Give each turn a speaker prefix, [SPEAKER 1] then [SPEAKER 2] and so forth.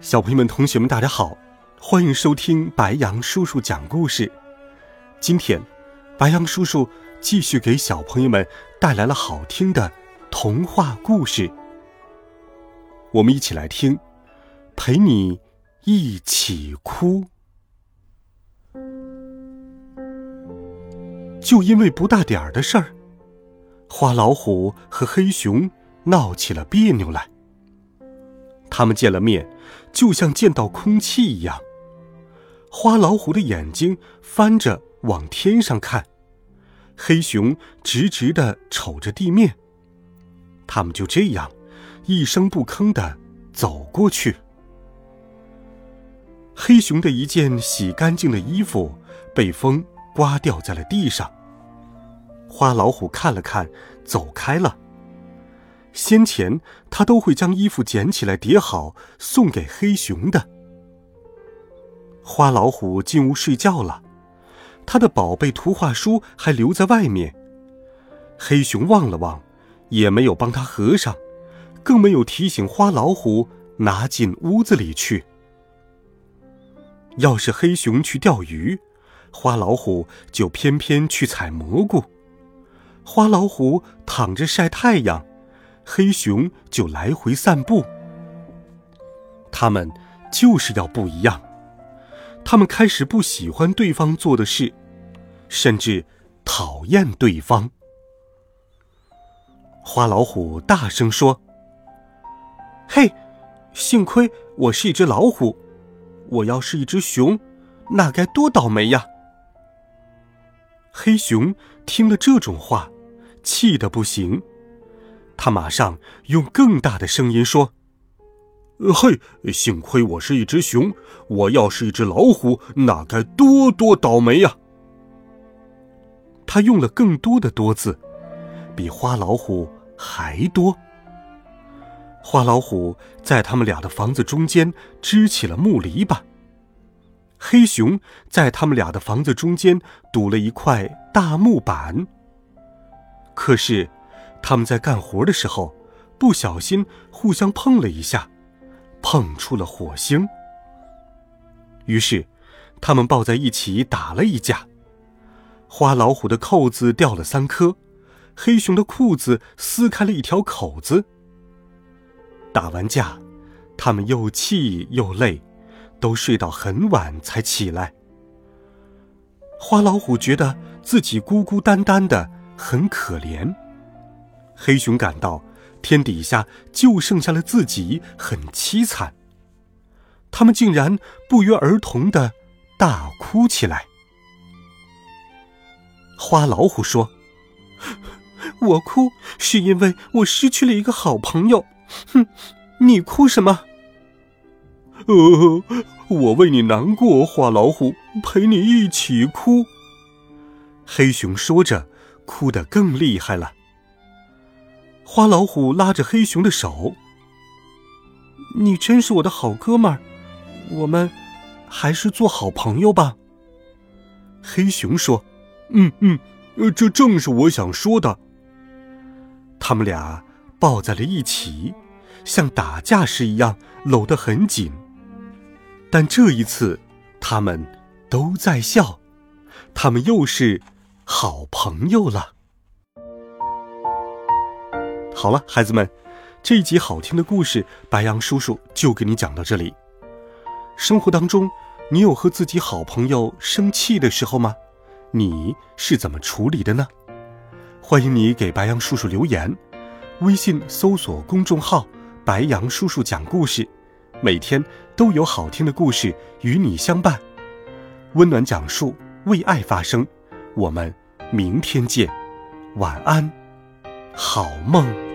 [SPEAKER 1] 小朋友们、同学们，大家好，欢迎收听白杨叔叔讲故事。今天，白杨叔叔继续给小朋友们带来了好听的童话故事。我们一起来听，陪你一起哭。就因为不大点儿的事儿，花老虎和黑熊闹起了别扭来。他们见了面，就像见到空气一样。花老虎的眼睛翻着往天上看，黑熊直直的瞅着地面。他们就这样一声不吭的走过去。黑熊的一件洗干净的衣服被风刮掉在了地上。花老虎看了看，走开了。先前他都会将衣服捡起来叠好送给黑熊的。花老虎进屋睡觉了，他的宝贝图画书还留在外面。黑熊望了望，也没有帮他合上，更没有提醒花老虎拿进屋子里去。要是黑熊去钓鱼，花老虎就偏偏去采蘑菇；花老虎躺着晒太阳。黑熊就来回散步。他们就是要不一样。他们开始不喜欢对方做的事，甚至讨厌对方。花老虎大声说：“嘿，幸亏我是一只老虎，我要是一只熊，那该多倒霉呀！”黑熊听了这种话，气得不行。他马上用更大的声音说：“嘿，幸亏我是一只熊，我要是一只老虎，那该多多倒霉呀！”他用了更多的“多”字，比花老虎还多。花老虎在他们俩的房子中间支起了木篱笆，黑熊在他们俩的房子中间堵了一块大木板。可是。他们在干活的时候，不小心互相碰了一下，碰出了火星。于是，他们抱在一起打了一架。花老虎的扣子掉了三颗，黑熊的裤子撕开了一条口子。打完架，他们又气又累，都睡到很晚才起来。花老虎觉得自己孤孤单单的，很可怜。黑熊感到天底下就剩下了自己，很凄惨。他们竟然不约而同的大哭起来。花老虎说：“我哭是因为我失去了一个好朋友。”哼，你哭什么？呃，我为你难过。花老虎陪你一起哭。黑熊说着，哭得更厉害了。花老虎拉着黑熊的手：“你真是我的好哥们儿，我们还是做好朋友吧。”黑熊说：“嗯嗯，呃这正是我想说的。”他们俩抱在了一起，像打架时一样搂得很紧。但这一次，他们都在笑，他们又是好朋友了。好了，孩子们，这一集好听的故事，白杨叔叔就给你讲到这里。生活当中，你有和自己好朋友生气的时候吗？你是怎么处理的呢？欢迎你给白杨叔叔留言，微信搜索公众号“白杨叔叔讲故事”，每天都有好听的故事与你相伴，温暖讲述，为爱发声。我们明天见，晚安，好梦。